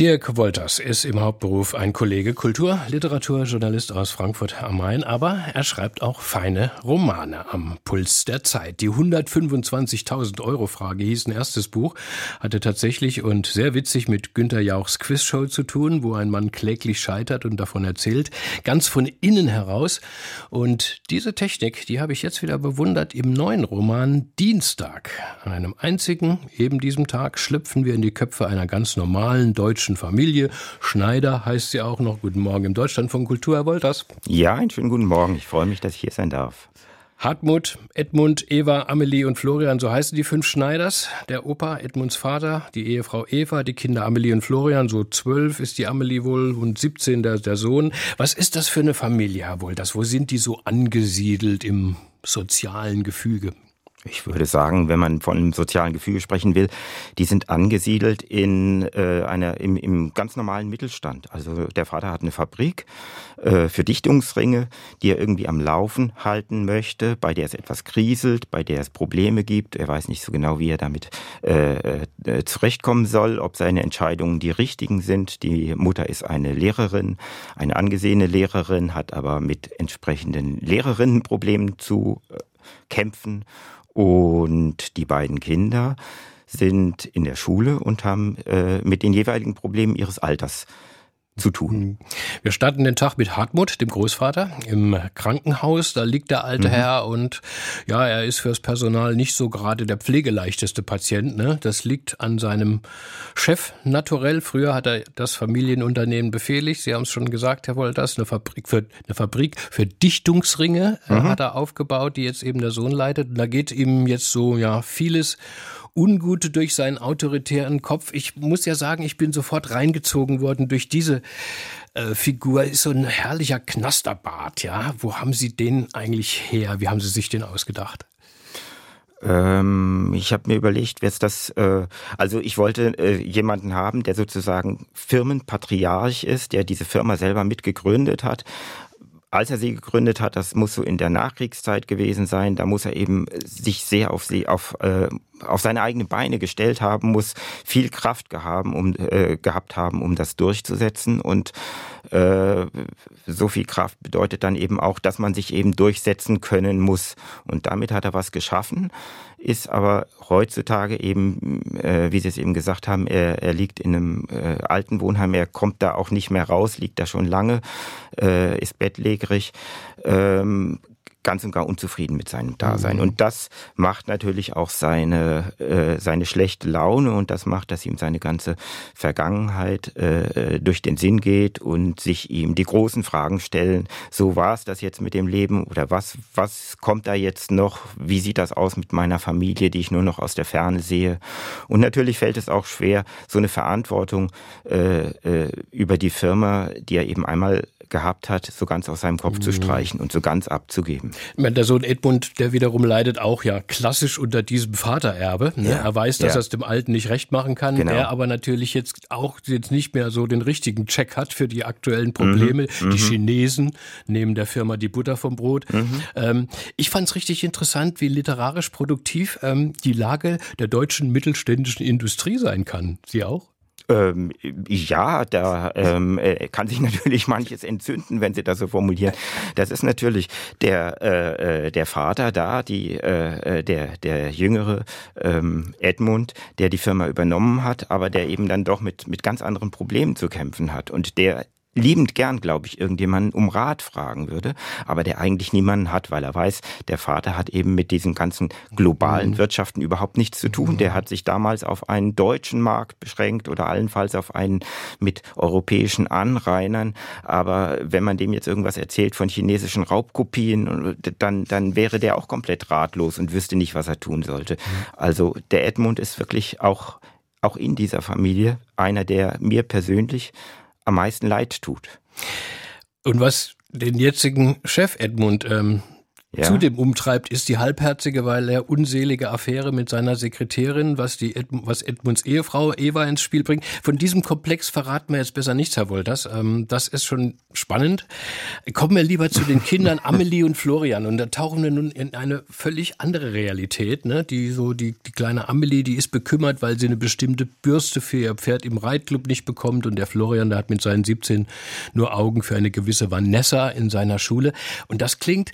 Dirk Wolters ist im Hauptberuf ein Kollege Kultur, Literaturjournalist aus Frankfurt am Main, aber er schreibt auch feine Romane am Puls der Zeit. Die 125.000 Euro Frage hieß ein erstes Buch, hatte tatsächlich und sehr witzig mit Günter Jauchs Quizshow zu tun, wo ein Mann kläglich scheitert und davon erzählt, ganz von innen heraus. Und diese Technik, die habe ich jetzt wieder bewundert im neuen Roman Dienstag. An einem einzigen, eben diesem Tag, schlüpfen wir in die Köpfe einer ganz normalen deutschen deutschen Familie. Schneider heißt sie auch noch. Guten Morgen im Deutschland von Kultur, Herr Wolters. Ja, einen schönen guten Morgen. Ich freue mich, dass ich hier sein darf. Hartmut, Edmund, Eva, Amelie und Florian, so heißen die fünf Schneiders. Der Opa, Edmunds Vater, die Ehefrau Eva, die Kinder Amelie und Florian, so zwölf ist die Amelie wohl und 17 der, der Sohn. Was ist das für eine Familie, Herr Wolters? Wo sind die so angesiedelt im sozialen Gefüge? Ich würde sagen, wenn man von sozialen Gefüge sprechen will, die sind angesiedelt in äh, einer im, im ganz normalen Mittelstand. Also der Vater hat eine Fabrik äh, für Dichtungsringe, die er irgendwie am Laufen halten möchte, bei der es etwas kriselt, bei der es Probleme gibt. Er weiß nicht so genau, wie er damit äh, äh, zurechtkommen soll, ob seine Entscheidungen die richtigen sind. Die Mutter ist eine Lehrerin, eine angesehene Lehrerin, hat aber mit entsprechenden Lehrerinnenproblemen zu äh, kämpfen und die beiden Kinder sind in der Schule und haben äh, mit den jeweiligen Problemen ihres Alters zu tun. Mhm. Wir starten den Tag mit Hartmut, dem Großvater, im Krankenhaus. Da liegt der alte mhm. Herr und ja, er ist fürs Personal nicht so gerade der pflegeleichteste Patient. Ne? Das liegt an seinem Chef naturell. Früher hat er das Familienunternehmen befehligt. Sie haben es schon gesagt, Herr Wolters, eine Fabrik für, eine Fabrik für Dichtungsringe äh, mhm. hat er aufgebaut, die jetzt eben der Sohn leitet. Und da geht ihm jetzt so ja vieles Ungute durch seinen autoritären Kopf. Ich muss ja sagen, ich bin sofort reingezogen worden durch diese äh, Figur. Ist so ein herrlicher Knasterbart, ja. Wo haben Sie den eigentlich her? Wie haben Sie sich den ausgedacht? Ähm, ich habe mir überlegt, wer ist das, äh, also ich wollte äh, jemanden haben, der sozusagen Firmenpatriarch ist, der diese Firma selber mitgegründet hat, als er sie gegründet hat, das muss so in der Nachkriegszeit gewesen sein, da muss er eben sich sehr auf sie, auf, äh, auf seine eigenen Beine gestellt haben, muss viel Kraft gehaben, um, äh, gehabt haben, um das durchzusetzen. Und äh, so viel Kraft bedeutet dann eben auch, dass man sich eben durchsetzen können muss. Und damit hat er was geschaffen, ist aber heutzutage eben, äh, wie Sie es eben gesagt haben, er, er liegt in einem äh, alten Wohnheim, er kommt da auch nicht mehr raus, liegt da schon lange, äh, ist bettlägerig. Ähm, ganz und gar unzufrieden mit seinem Dasein. Mhm. Und das macht natürlich auch seine, äh, seine schlechte Laune und das macht, dass ihm seine ganze Vergangenheit äh, durch den Sinn geht und sich ihm die großen Fragen stellen. So war es das jetzt mit dem Leben oder was, was kommt da jetzt noch? Wie sieht das aus mit meiner Familie, die ich nur noch aus der Ferne sehe? Und natürlich fällt es auch schwer, so eine Verantwortung äh, äh, über die Firma, die er eben einmal gehabt hat, so ganz aus seinem Kopf mhm. zu streichen und so ganz abzugeben. Meine, der Sohn Edmund, der wiederum leidet auch ja klassisch unter diesem Vatererbe. Ne? Ja. Er weiß, dass ja. er es dem Alten nicht recht machen kann, genau. der aber natürlich jetzt auch jetzt nicht mehr so den richtigen Check hat für die aktuellen Probleme. Mhm. Die mhm. Chinesen nehmen der Firma die Butter vom Brot. Mhm. Ähm, ich fand es richtig interessant, wie literarisch produktiv ähm, die Lage der deutschen mittelständischen Industrie sein kann. Sie auch? Ähm, ja, da ähm, äh, kann sich natürlich manches entzünden, wenn Sie das so formulieren. Das ist natürlich der äh, äh, der Vater da, die äh, äh, der der jüngere ähm, Edmund, der die Firma übernommen hat, aber der eben dann doch mit mit ganz anderen Problemen zu kämpfen hat und der liebend gern, glaube ich, irgendjemanden um Rat fragen würde, aber der eigentlich niemanden hat, weil er weiß, der Vater hat eben mit diesen ganzen globalen mhm. Wirtschaften überhaupt nichts zu tun. Der hat sich damals auf einen deutschen Markt beschränkt oder allenfalls auf einen mit europäischen Anrainern. Aber wenn man dem jetzt irgendwas erzählt von chinesischen Raubkopien, dann, dann wäre der auch komplett ratlos und wüsste nicht, was er tun sollte. Mhm. Also der Edmund ist wirklich auch auch in dieser Familie einer, der mir persönlich am meisten leid tut. Und was den jetzigen Chef Edmund ähm, ja. zudem umtreibt, ist die halbherzige, weil er unselige Affäre mit seiner Sekretärin, was die Edm was Edmunds Ehefrau Eva ins Spiel bringt. Von diesem Komplex verraten wir jetzt besser nichts, Herr Wolters. Ähm, das ist schon spannend. Kommen wir lieber zu den Kindern Amelie und Florian und da tauchen wir nun in eine völlig andere Realität. Ne? Die so die, die kleine Amelie, die ist bekümmert, weil sie eine bestimmte Bürste für ihr Pferd im Reitclub nicht bekommt und der Florian, der hat mit seinen 17 nur Augen für eine gewisse Vanessa in seiner Schule und das klingt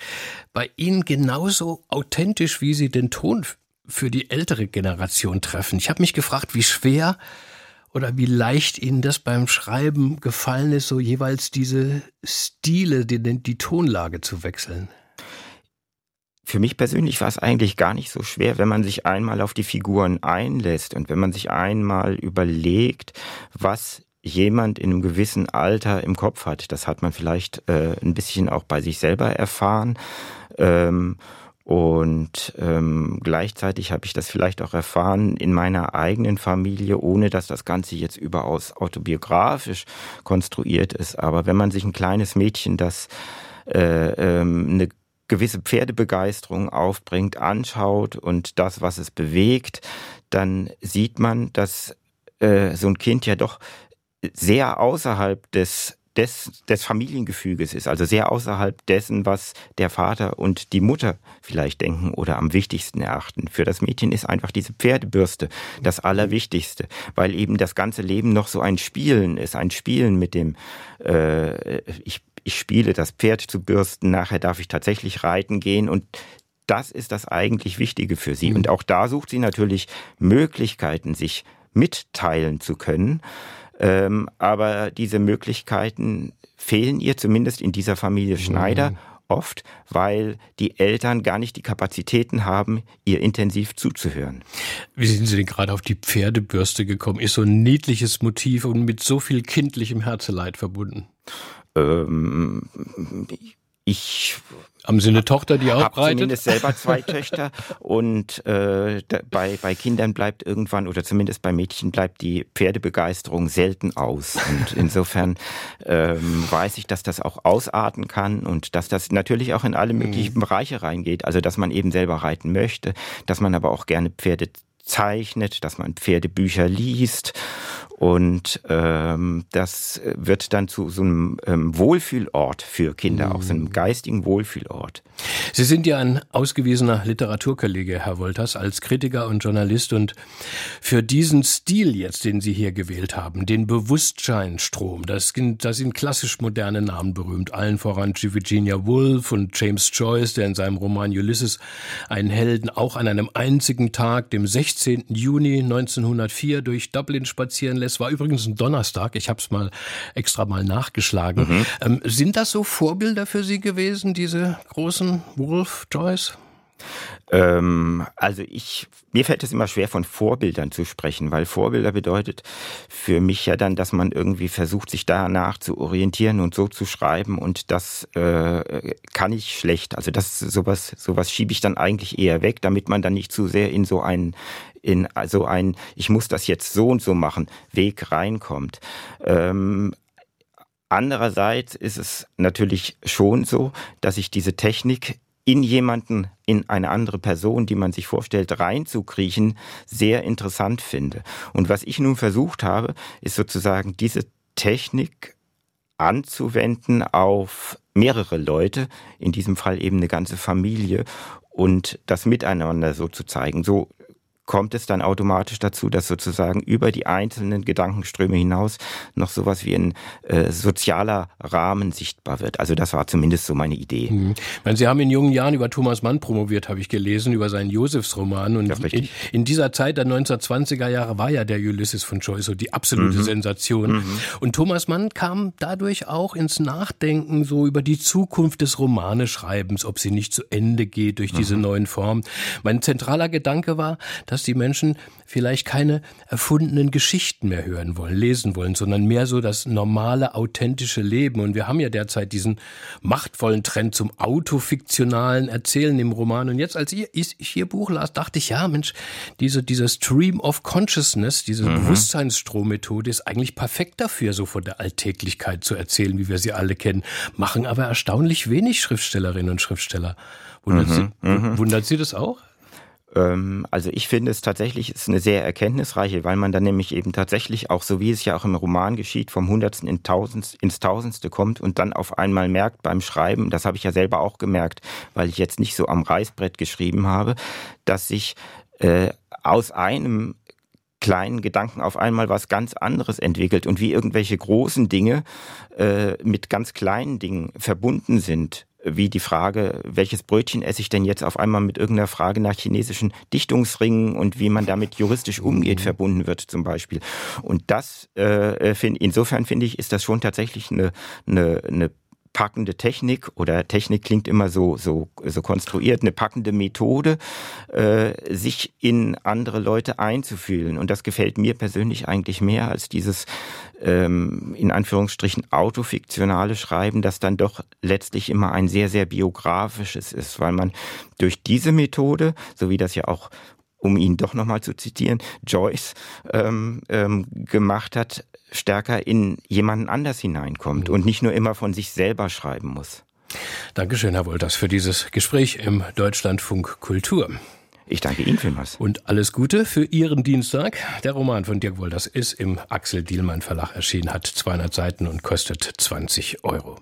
bei Ihnen genauso authentisch, wie Sie den Ton für die ältere Generation treffen. Ich habe mich gefragt, wie schwer oder wie leicht Ihnen das beim Schreiben gefallen ist, so jeweils diese Stile, die, die Tonlage zu wechseln. Für mich persönlich war es eigentlich gar nicht so schwer, wenn man sich einmal auf die Figuren einlässt und wenn man sich einmal überlegt, was jemand in einem gewissen Alter im Kopf hat. Das hat man vielleicht äh, ein bisschen auch bei sich selber erfahren. Ähm, und ähm, gleichzeitig habe ich das vielleicht auch erfahren in meiner eigenen Familie, ohne dass das Ganze jetzt überaus autobiografisch konstruiert ist. Aber wenn man sich ein kleines Mädchen, das äh, ähm, eine gewisse Pferdebegeisterung aufbringt, anschaut und das, was es bewegt, dann sieht man, dass äh, so ein Kind ja doch sehr außerhalb des des, des Familiengefüges ist, also sehr außerhalb dessen, was der Vater und die Mutter vielleicht denken oder am wichtigsten erachten. Für das Mädchen ist einfach diese Pferdebürste das Allerwichtigste, weil eben das ganze Leben noch so ein Spielen ist, ein Spielen mit dem, äh, ich, ich spiele das Pferd zu bürsten, nachher darf ich tatsächlich reiten gehen und das ist das eigentlich Wichtige für sie. Mhm. Und auch da sucht sie natürlich Möglichkeiten, sich mitteilen zu können. Ähm, aber diese Möglichkeiten fehlen ihr zumindest in dieser Familie Schneider. Mhm. Oft, weil die Eltern gar nicht die Kapazitäten haben, ihr intensiv zuzuhören. Wie sind Sie denn gerade auf die Pferdebürste gekommen? Ist so ein niedliches Motiv und mit so viel kindlichem Herzeleid verbunden? Ähm, ich haben Sie eine Tochter, die auch hab reitet? zumindest selber zwei Töchter und äh, bei, bei Kindern bleibt irgendwann oder zumindest bei Mädchen bleibt die Pferdebegeisterung selten aus. Und insofern ähm, weiß ich, dass das auch ausarten kann und dass das natürlich auch in alle möglichen mhm. Bereiche reingeht. Also dass man eben selber reiten möchte, dass man aber auch gerne Pferde zeichnet, dass man Pferdebücher liest und ähm, das wird dann zu so einem ähm, Wohlfühlort für Kinder, auch so einem mm. geistigen Wohlfühlort. Sie sind ja ein ausgewiesener Literaturkollege, Herr Wolters, als Kritiker und Journalist. Und für diesen Stil jetzt, den Sie hier gewählt haben, den Bewusstseinstrom, das sind, das sind klassisch moderne Namen berühmt. Allen voran Virginia Woolf und James Joyce, der in seinem Roman Ulysses einen Helden auch an einem einzigen Tag, dem 16. Juni 1904, durch Dublin spazieren lässt es war übrigens ein Donnerstag. Ich habe es mal extra mal nachgeschlagen. Mhm. Ähm, sind das so Vorbilder für Sie gewesen, diese großen Wolf Joyce? Ähm, also ich, mir fällt es immer schwer, von Vorbildern zu sprechen, weil Vorbilder bedeutet für mich ja dann, dass man irgendwie versucht, sich danach zu orientieren und so zu schreiben und das äh, kann ich schlecht. Also das sowas, sowas schiebe ich dann eigentlich eher weg, damit man dann nicht zu sehr in so einen in so ein, ich muss das jetzt so und so machen, Weg reinkommt. Ähm, Andererseits ist es natürlich schon so, dass ich diese Technik in jemanden, in eine andere Person, die man sich vorstellt, reinzukriechen, sehr interessant finde. Und was ich nun versucht habe, ist sozusagen diese Technik anzuwenden auf mehrere Leute, in diesem Fall eben eine ganze Familie und das Miteinander so zu zeigen. So kommt es dann automatisch dazu, dass sozusagen über die einzelnen Gedankenströme hinaus noch sowas wie ein äh, sozialer Rahmen sichtbar wird. Also das war zumindest so meine Idee. Mhm. Meine, Sie haben in jungen Jahren über Thomas Mann promoviert, habe ich gelesen, über seinen Josefsroman. Und in, in, dieser Zeit der 1920er Jahre war ja der Ulysses von Joyce so die absolute mhm. Sensation. Mhm. Und Thomas Mann kam dadurch auch ins Nachdenken so über die Zukunft des Romaneschreibens, ob sie nicht zu Ende geht durch diese mhm. neuen Formen. Mein zentraler Gedanke war, dass dass die Menschen vielleicht keine erfundenen Geschichten mehr hören wollen, lesen wollen, sondern mehr so das normale, authentische Leben. Und wir haben ja derzeit diesen machtvollen Trend zum autofiktionalen Erzählen im Roman. Und jetzt, als ich, Ihr Buch las, dachte ich, ja, Mensch, diese, diese Stream of Consciousness, diese mhm. Bewusstseinsstrommethode ist eigentlich perfekt dafür, so von der Alltäglichkeit zu erzählen, wie wir sie alle kennen, machen aber erstaunlich wenig Schriftstellerinnen und Schriftsteller. Wundert, mhm, Sie, mhm. wundert Sie das auch? Ähm, also ich finde es tatsächlich ist eine sehr erkenntnisreiche, weil man dann nämlich eben tatsächlich auch, so wie es ja auch im Roman geschieht, vom Hundertsten in Tausendst, ins Tausendste kommt und dann auf einmal merkt beim Schreiben, das habe ich ja selber auch gemerkt, weil ich jetzt nicht so am Reißbrett geschrieben habe, dass sich äh, aus einem kleinen Gedanken auf einmal was ganz anderes entwickelt und wie irgendwelche großen Dinge äh, mit ganz kleinen Dingen verbunden sind wie die Frage, welches Brötchen esse ich denn jetzt auf einmal mit irgendeiner Frage nach chinesischen Dichtungsringen und wie man damit juristisch umgeht, mhm. verbunden wird zum Beispiel. Und das, äh, find, insofern finde ich, ist das schon tatsächlich eine, eine, eine packende Technik oder Technik klingt immer so so so konstruiert eine packende Methode äh, sich in andere Leute einzufühlen. Und das gefällt mir persönlich eigentlich mehr als dieses ähm, in Anführungsstrichen autofiktionale Schreiben das dann doch letztlich immer ein sehr sehr biografisches ist weil man durch diese Methode so wie das ja auch um ihn doch nochmal zu zitieren, Joyce ähm, ähm, gemacht hat, stärker in jemanden anders hineinkommt und nicht nur immer von sich selber schreiben muss. Dankeschön, Herr Wolters, für dieses Gespräch im Deutschlandfunk Kultur. Ich danke Ihnen vielmals. Und alles Gute für Ihren Dienstag. Der Roman von Dirk Wolders ist im Axel Dielmann Verlag erschienen, hat 200 Seiten und kostet 20 Euro.